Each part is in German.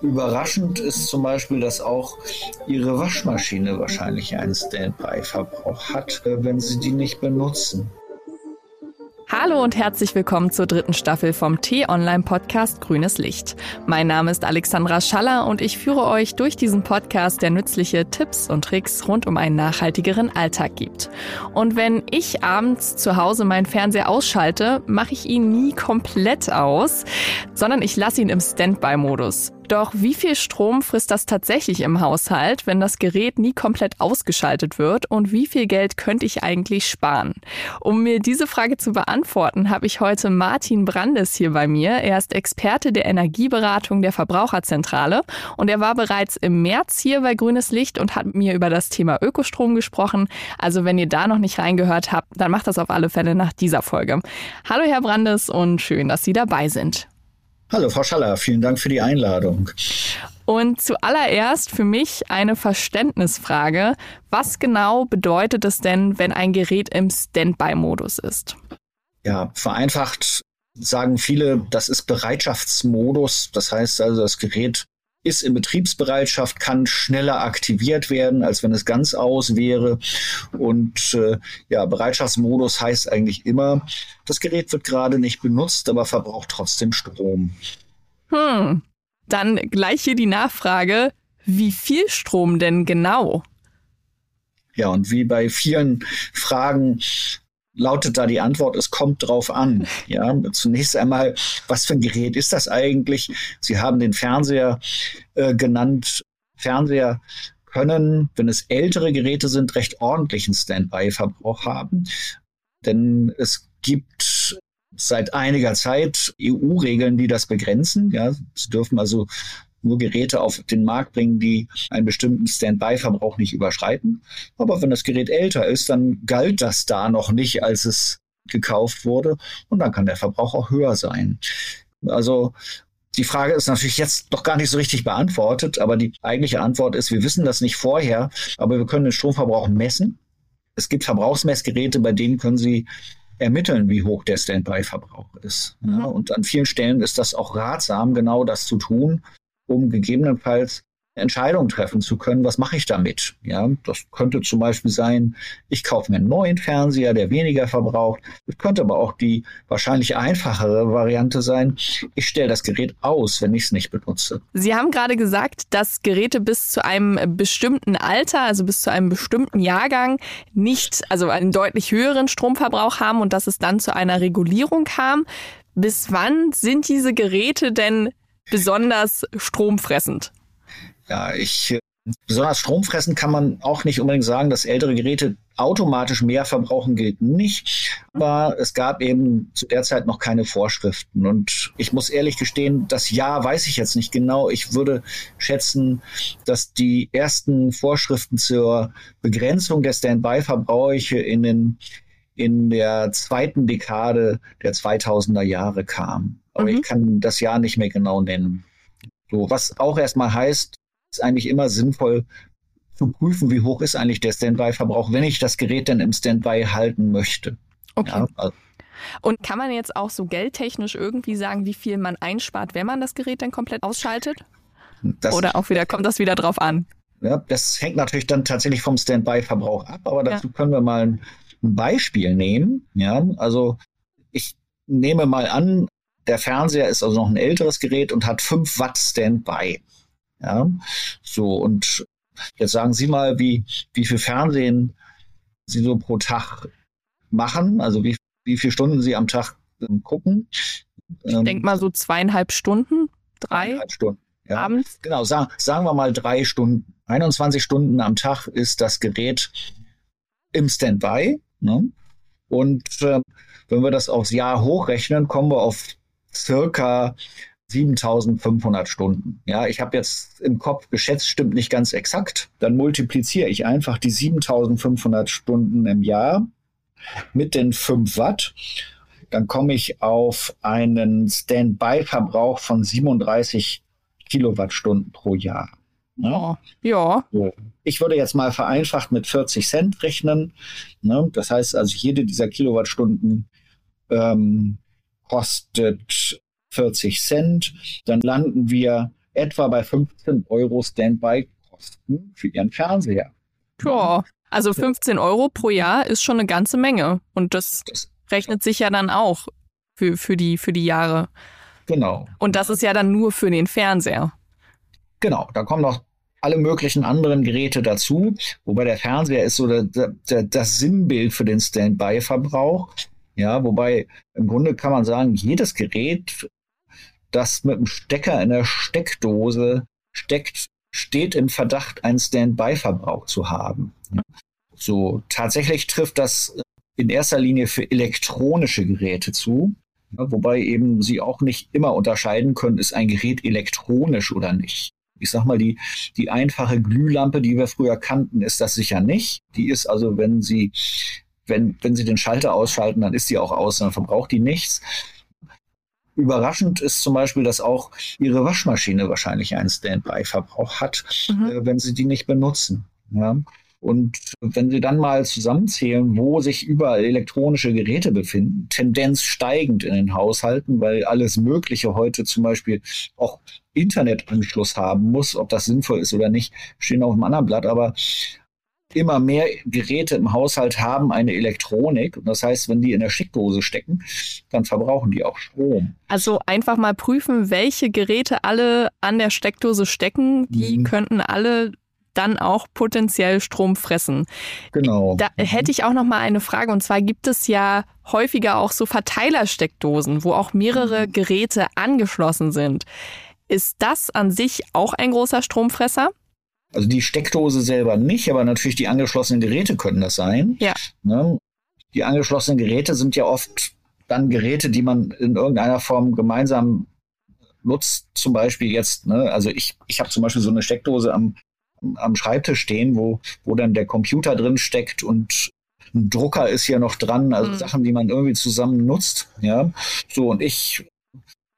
Überraschend ist zum Beispiel, dass auch Ihre Waschmaschine wahrscheinlich einen Standby-Verbrauch hat, äh, wenn Sie die nicht benutzen. Hallo und herzlich willkommen zur dritten Staffel vom T-Online-Podcast Grünes Licht. Mein Name ist Alexandra Schaller und ich führe euch durch diesen Podcast, der nützliche Tipps und Tricks rund um einen nachhaltigeren Alltag gibt. Und wenn ich abends zu Hause meinen Fernseher ausschalte, mache ich ihn nie komplett aus, sondern ich lasse ihn im Standby-Modus. Doch wie viel Strom frisst das tatsächlich im Haushalt, wenn das Gerät nie komplett ausgeschaltet wird? Und wie viel Geld könnte ich eigentlich sparen? Um mir diese Frage zu beantworten, habe ich heute Martin Brandes hier bei mir. Er ist Experte der Energieberatung der Verbraucherzentrale und er war bereits im März hier bei Grünes Licht und hat mit mir über das Thema Ökostrom gesprochen. Also wenn ihr da noch nicht reingehört habt, dann macht das auf alle Fälle nach dieser Folge. Hallo Herr Brandes und schön, dass Sie dabei sind. Hallo, Frau Schaller, vielen Dank für die Einladung. Und zuallererst für mich eine Verständnisfrage. Was genau bedeutet es denn, wenn ein Gerät im Standby-Modus ist? Ja, vereinfacht sagen viele, das ist Bereitschaftsmodus. Das heißt also, das Gerät ist in Betriebsbereitschaft, kann schneller aktiviert werden, als wenn es ganz aus wäre. Und äh, ja, Bereitschaftsmodus heißt eigentlich immer, das Gerät wird gerade nicht benutzt, aber verbraucht trotzdem Strom. Hm, dann gleich hier die Nachfrage, wie viel Strom denn genau? Ja, und wie bei vielen Fragen lautet da die Antwort, es kommt drauf an. Ja, zunächst einmal, was für ein Gerät ist das eigentlich? Sie haben den Fernseher äh, genannt. Fernseher können, wenn es ältere Geräte sind, recht ordentlichen Standby-Verbrauch haben. Denn es gibt seit einiger Zeit EU-Regeln, die das begrenzen. Ja, sie dürfen also nur Geräte auf den Markt bringen, die einen bestimmten Standby-Verbrauch nicht überschreiten. Aber wenn das Gerät älter ist, dann galt das da noch nicht, als es gekauft wurde. Und dann kann der Verbrauch auch höher sein. Also die Frage ist natürlich jetzt doch gar nicht so richtig beantwortet, aber die eigentliche Antwort ist, wir wissen das nicht vorher, aber wir können den Stromverbrauch messen. Es gibt Verbrauchsmessgeräte, bei denen können Sie ermitteln, wie hoch der Standby-Verbrauch ist. Ja, mhm. und an vielen Stellen ist das auch ratsam, genau das zu tun, um gegebenenfalls Entscheidungen treffen zu können, was mache ich damit? Ja, das könnte zum Beispiel sein, ich kaufe mir einen neuen Fernseher, der weniger verbraucht. Es könnte aber auch die wahrscheinlich einfachere Variante sein, ich stelle das Gerät aus, wenn ich es nicht benutze. Sie haben gerade gesagt, dass Geräte bis zu einem bestimmten Alter, also bis zu einem bestimmten Jahrgang, nicht, also einen deutlich höheren Stromverbrauch haben und dass es dann zu einer Regulierung kam. Bis wann sind diese Geräte denn besonders stromfressend? Ja, ich besonders stromfressend kann man auch nicht unbedingt sagen, dass ältere Geräte automatisch mehr verbrauchen gilt nicht. Aber es gab eben zu der Zeit noch keine Vorschriften. Und ich muss ehrlich gestehen, das Jahr weiß ich jetzt nicht genau. Ich würde schätzen, dass die ersten Vorschriften zur Begrenzung der Standby-Verbräuche in den in der zweiten Dekade der 2000er Jahre kamen. Aber mhm. ich kann das Jahr nicht mehr genau nennen. So, was auch erstmal heißt, ist eigentlich immer sinnvoll zu prüfen, wie hoch ist eigentlich der Standby-Verbrauch, wenn ich das Gerät denn im Standby halten möchte. Okay. Ja, also. Und kann man jetzt auch so geldtechnisch irgendwie sagen, wie viel man einspart, wenn man das Gerät dann komplett ausschaltet? Das, Oder auch wieder, kommt das wieder drauf an? Ja, das hängt natürlich dann tatsächlich vom Standby-Verbrauch ab, aber dazu ja. können wir mal ein, ein Beispiel nehmen. Ja, also ich nehme mal an, der Fernseher ist also noch ein älteres Gerät und hat 5 Watt Standby. Ja, so und jetzt sagen Sie mal, wie, wie viel Fernsehen Sie so pro Tag machen, also wie, wie viele Stunden Sie am Tag ähm, gucken. Ich ähm, denke mal so zweieinhalb Stunden, drei. Zweieinhalb Stunden. Ja, abends. Genau, sagen, sagen wir mal drei Stunden. 21 Stunden am Tag ist das Gerät im Standby. Ne? Und äh, wenn wir das aufs Jahr hochrechnen, kommen wir auf circa 7500 Stunden. Ja, ich habe jetzt im Kopf geschätzt, stimmt nicht ganz exakt. Dann multipliziere ich einfach die 7500 Stunden im Jahr mit den 5 Watt. Dann komme ich auf einen Standby-Verbrauch von 37 Kilowattstunden pro Jahr. Ja. ja. Ich würde jetzt mal vereinfacht mit 40 Cent rechnen. Ne? Das heißt also, jede dieser Kilowattstunden ähm, kostet 40 Cent. Dann landen wir etwa bei 15 Euro Standby-Kosten für ihren Fernseher. Ja, also 15 Euro pro Jahr ist schon eine ganze Menge. Und das, das rechnet sich ja dann auch für, für, die, für die Jahre. Genau. Und das ist ja dann nur für den Fernseher. Genau, da kommen noch alle möglichen anderen Geräte dazu, wobei der Fernseher ist so der, der, das Sinnbild für den Standby-Verbrauch. Ja, wobei im Grunde kann man sagen, jedes Gerät, das mit einem Stecker in der Steckdose steckt, steht im Verdacht, einen Standby-Verbrauch zu haben. So, tatsächlich trifft das in erster Linie für elektronische Geräte zu, wobei eben sie auch nicht immer unterscheiden können, ist ein Gerät elektronisch oder nicht. Ich sag mal, die, die einfache Glühlampe, die wir früher kannten, ist das sicher nicht. Die ist also, wenn Sie, wenn, wenn Sie den Schalter ausschalten, dann ist die auch aus, dann verbraucht die nichts. Überraschend ist zum Beispiel, dass auch Ihre Waschmaschine wahrscheinlich einen Standby-Verbrauch hat, mhm. äh, wenn Sie die nicht benutzen. Ja? Und wenn Sie dann mal zusammenzählen, wo sich überall elektronische Geräte befinden, Tendenz steigend in den Haushalten, weil alles Mögliche heute zum Beispiel auch Internetanschluss haben muss, ob das sinnvoll ist oder nicht, stehen auf einem anderen Blatt, aber immer mehr Geräte im Haushalt haben eine Elektronik. Und das heißt, wenn die in der Steckdose stecken, dann verbrauchen die auch Strom. Also einfach mal prüfen, welche Geräte alle an der Steckdose stecken. Die mhm. könnten alle dann auch potenziell Strom fressen. Genau. Da hätte ich auch noch mal eine Frage und zwar gibt es ja häufiger auch so Verteilersteckdosen, wo auch mehrere mhm. Geräte angeschlossen sind. Ist das an sich auch ein großer Stromfresser? Also die Steckdose selber nicht, aber natürlich die angeschlossenen Geräte können das sein. Ja. Ne? Die angeschlossenen Geräte sind ja oft dann Geräte, die man in irgendeiner Form gemeinsam nutzt. Zum Beispiel jetzt, ne? also ich, ich habe zum Beispiel so eine Steckdose am am Schreibtisch stehen, wo, wo dann der Computer drin steckt und ein Drucker ist ja noch dran, also mhm. Sachen, die man irgendwie zusammen nutzt. Ja, so und ich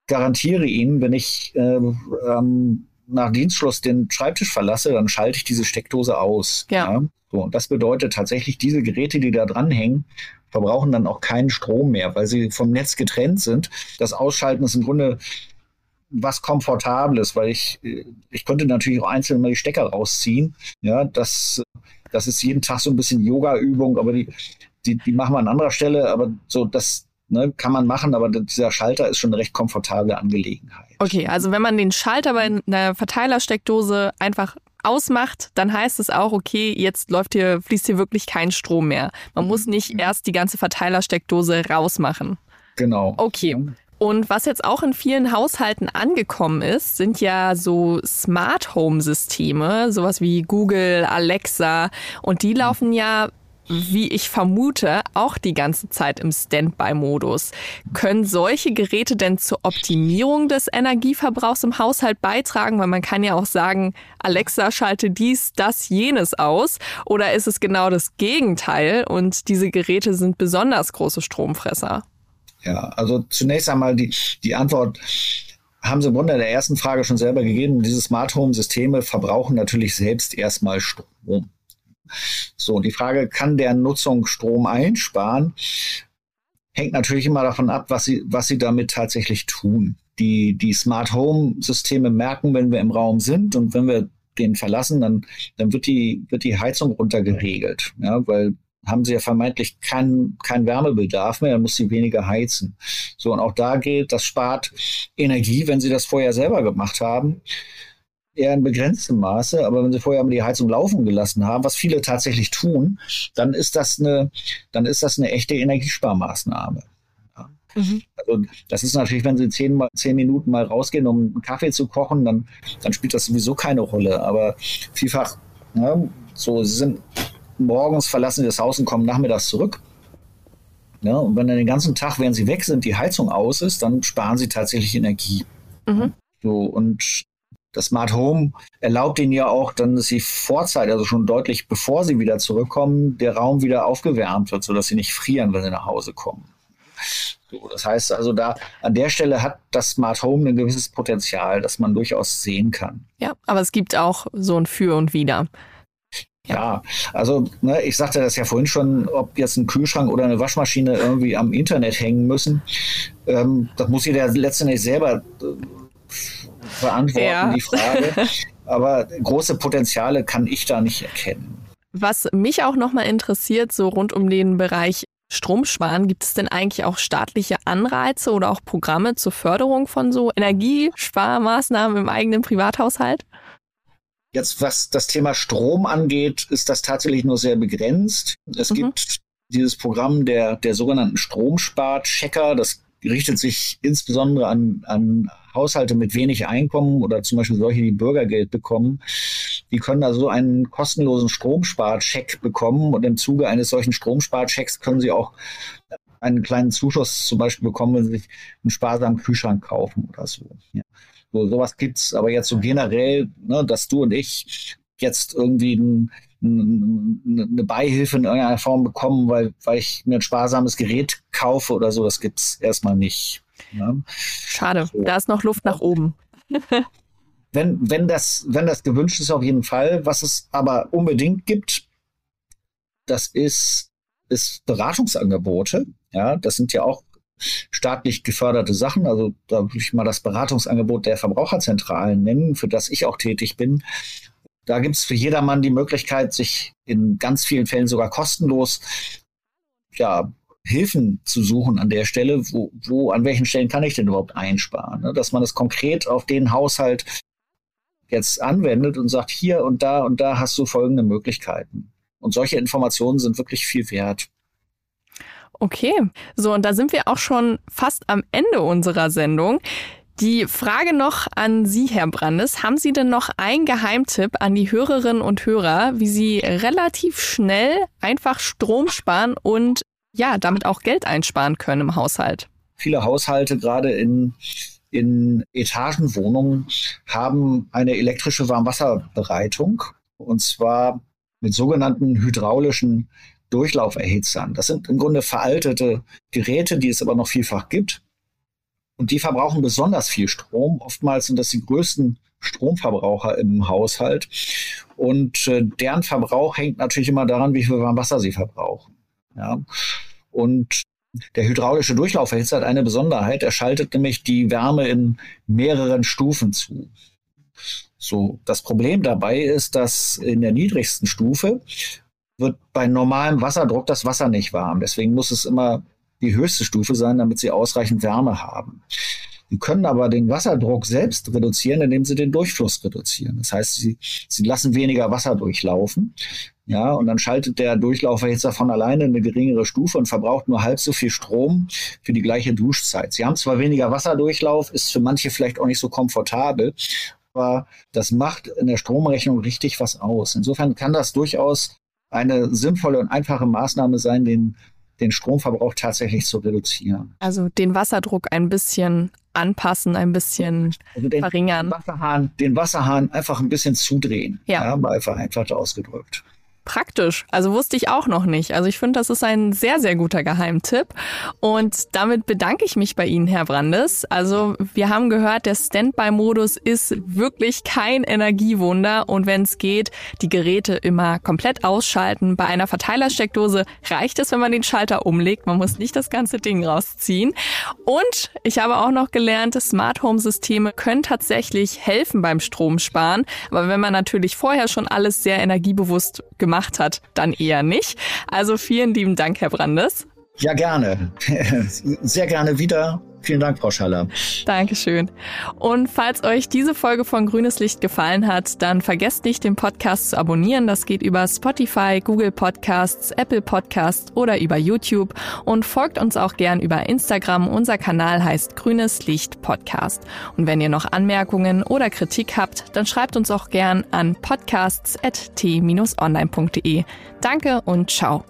garantiere Ihnen, wenn ich äh, ähm, nach Dienstschluss den Schreibtisch verlasse, dann schalte ich diese Steckdose aus. Ja. ja. So, und das bedeutet tatsächlich, diese Geräte, die da dranhängen, verbrauchen dann auch keinen Strom mehr, weil sie vom Netz getrennt sind. Das Ausschalten ist im Grunde was Komfortables, weil ich, ich könnte natürlich auch einzeln mal die Stecker rausziehen. Ja, das, das ist jeden Tag so ein bisschen Yoga-Übung, aber die, die, die machen wir an anderer Stelle, aber so das ne, kann man machen, aber dieser Schalter ist schon eine recht komfortable Angelegenheit. Okay, also wenn man den Schalter bei einer Verteilersteckdose einfach ausmacht, dann heißt es auch, okay, jetzt läuft hier, fließt hier wirklich kein Strom mehr. Man muss nicht erst die ganze Verteilersteckdose rausmachen. Genau. Okay. Und was jetzt auch in vielen Haushalten angekommen ist, sind ja so Smart Home Systeme, sowas wie Google, Alexa. Und die laufen ja wie ich vermute, auch die ganze Zeit im Standby-Modus. Können solche Geräte denn zur Optimierung des Energieverbrauchs im Haushalt beitragen? Weil man kann ja auch sagen, Alexa schalte dies, das, jenes aus. Oder ist es genau das Gegenteil und diese Geräte sind besonders große Stromfresser? Ja, also zunächst einmal die, die Antwort haben Sie im Grunde in der ersten Frage schon selber gegeben. Diese Smart Home Systeme verbrauchen natürlich selbst erstmal Strom. So, die Frage, kann der Nutzung Strom einsparen? Hängt natürlich immer davon ab, was sie, was sie damit tatsächlich tun. Die, die Smart Home Systeme merken, wenn wir im Raum sind und wenn wir den verlassen, dann, dann wird die, wird die Heizung runtergeregelt. Ja, weil haben sie ja vermeintlich keinen kein Wärmebedarf mehr, dann muss sie weniger heizen. So, und auch da gilt, das spart Energie, wenn sie das vorher selber gemacht haben, eher in begrenztem Maße. Aber wenn sie vorher mal die Heizung laufen gelassen haben, was viele tatsächlich tun, dann ist das eine, dann ist das eine echte Energiesparmaßnahme. Mhm. Also das ist natürlich, wenn Sie zehn, mal, zehn Minuten mal rausgehen, um einen Kaffee zu kochen, dann, dann spielt das sowieso keine Rolle. Aber vielfach, ja, so, Sie sind morgens verlassen sie das Haus und kommen nachmittags zurück. Ja, und wenn dann den ganzen Tag, während sie weg sind, die Heizung aus ist, dann sparen sie tatsächlich Energie. Mhm. So, und das Smart Home erlaubt ihnen ja auch dann, dass sie vorzeitig, also schon deutlich bevor sie wieder zurückkommen, der Raum wieder aufgewärmt wird, sodass sie nicht frieren, wenn sie nach Hause kommen. So, das heißt also, da an der Stelle hat das Smart Home ein gewisses Potenzial, das man durchaus sehen kann. Ja, aber es gibt auch so ein Für und Wider. Ja, also ne, ich sagte das ja vorhin schon, ob jetzt ein Kühlschrank oder eine Waschmaschine irgendwie am Internet hängen müssen, ähm, das muss jeder letztendlich selber äh, beantworten, ja. die Frage. Aber große Potenziale kann ich da nicht erkennen. Was mich auch nochmal interessiert, so rund um den Bereich Stromsparen, gibt es denn eigentlich auch staatliche Anreize oder auch Programme zur Förderung von so Energiesparmaßnahmen im eigenen Privathaushalt? Jetzt, was das Thema Strom angeht, ist das tatsächlich nur sehr begrenzt. Es mhm. gibt dieses Programm der, der sogenannten Stromspar-Checker. Das richtet sich insbesondere an, an Haushalte mit wenig Einkommen oder zum Beispiel solche, die Bürgergeld bekommen. Die können also einen kostenlosen Stromsparcheck bekommen und im Zuge eines solchen Stromsparchecks können sie auch einen kleinen Zuschuss zum Beispiel bekommen, wenn sie sich einen sparsamen Kühlschrank kaufen oder so. Ja. So, sowas gibt's, aber jetzt so generell, ne, dass du und ich jetzt irgendwie ein, eine Beihilfe in irgendeiner Form bekommen, weil, weil ich mir ein sparsames Gerät kaufe oder so, das gibt's erstmal nicht. Ne? Schade, so. da ist noch Luft nach oben. wenn, wenn, das, wenn das gewünscht ist, auf jeden Fall. Was es aber unbedingt gibt, das ist, ist Beratungsangebote. Ja, das sind ja auch staatlich geförderte Sachen. Also da würde ich mal das Beratungsangebot der Verbraucherzentralen nennen, für das ich auch tätig bin. Da gibt es für jedermann die Möglichkeit, sich in ganz vielen Fällen sogar kostenlos ja, Hilfen zu suchen an der Stelle, wo, wo, an welchen Stellen kann ich denn überhaupt einsparen? Ne? Dass man es konkret auf den Haushalt jetzt anwendet und sagt, hier und da und da hast du folgende Möglichkeiten. Und solche Informationen sind wirklich viel wert. Okay, so und da sind wir auch schon fast am Ende unserer Sendung. Die Frage noch an Sie, Herr Brandes. Haben Sie denn noch einen Geheimtipp an die Hörerinnen und Hörer, wie Sie relativ schnell einfach Strom sparen und ja, damit auch Geld einsparen können im Haushalt? Viele Haushalte, gerade in, in Etagenwohnungen, haben eine elektrische Warmwasserbereitung und zwar mit sogenannten hydraulischen Durchlauferhitzern. Das sind im Grunde veraltete Geräte, die es aber noch vielfach gibt. Und die verbrauchen besonders viel Strom. Oftmals sind das die größten Stromverbraucher im Haushalt. Und äh, deren Verbrauch hängt natürlich immer daran, wie viel Wasser sie verbrauchen. Ja. Und der hydraulische Durchlauferhitzer hat eine Besonderheit. Er schaltet nämlich die Wärme in mehreren Stufen zu. So, das Problem dabei ist, dass in der niedrigsten Stufe wird bei normalem Wasserdruck das Wasser nicht warm. Deswegen muss es immer die höchste Stufe sein, damit sie ausreichend Wärme haben. Sie können aber den Wasserdruck selbst reduzieren, indem sie den Durchfluss reduzieren. Das heißt, sie, sie lassen weniger Wasser durchlaufen. Ja, und dann schaltet der Durchlauferhitzer von alleine eine geringere Stufe und verbraucht nur halb so viel Strom für die gleiche Duschzeit. Sie haben zwar weniger Wasserdurchlauf, ist für manche vielleicht auch nicht so komfortabel, aber das macht in der Stromrechnung richtig was aus. Insofern kann das durchaus eine sinnvolle und einfache Maßnahme sein, den den Stromverbrauch tatsächlich zu reduzieren. Also den Wasserdruck ein bisschen anpassen, ein bisschen also den verringern. Wasserhahn, den Wasserhahn einfach ein bisschen zudrehen. Ja. ja mal vereinfacht ausgedrückt. Praktisch. Also wusste ich auch noch nicht. Also ich finde, das ist ein sehr, sehr guter Geheimtipp. Und damit bedanke ich mich bei Ihnen, Herr Brandes. Also wir haben gehört, der Standby-Modus ist wirklich kein Energiewunder. Und wenn es geht, die Geräte immer komplett ausschalten. Bei einer Verteilersteckdose reicht es, wenn man den Schalter umlegt. Man muss nicht das ganze Ding rausziehen. Und ich habe auch noch gelernt, Smart Home Systeme können tatsächlich helfen beim Stromsparen. Aber wenn man natürlich vorher schon alles sehr energiebewusst gemacht gemacht hat, dann eher nicht. Also vielen lieben Dank, Herr Brandes. Ja, gerne. Sehr gerne wieder. Vielen Dank, Frau Schaller. Dankeschön. Und falls euch diese Folge von Grünes Licht gefallen hat, dann vergesst nicht, den Podcast zu abonnieren. Das geht über Spotify, Google Podcasts, Apple Podcasts oder über YouTube. Und folgt uns auch gern über Instagram. Unser Kanal heißt Grünes Licht Podcast. Und wenn ihr noch Anmerkungen oder Kritik habt, dann schreibt uns auch gern an podcasts.t-online.de. Danke und ciao.